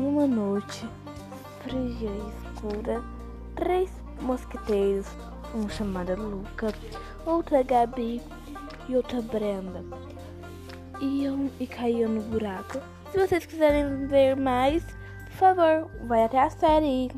Em uma noite fria e escura, três mosqueteiros, um chamado Luca, outra Gabi e outra Brenda, iam e caíam no buraco. Se vocês quiserem ver mais, por favor, vai até a série.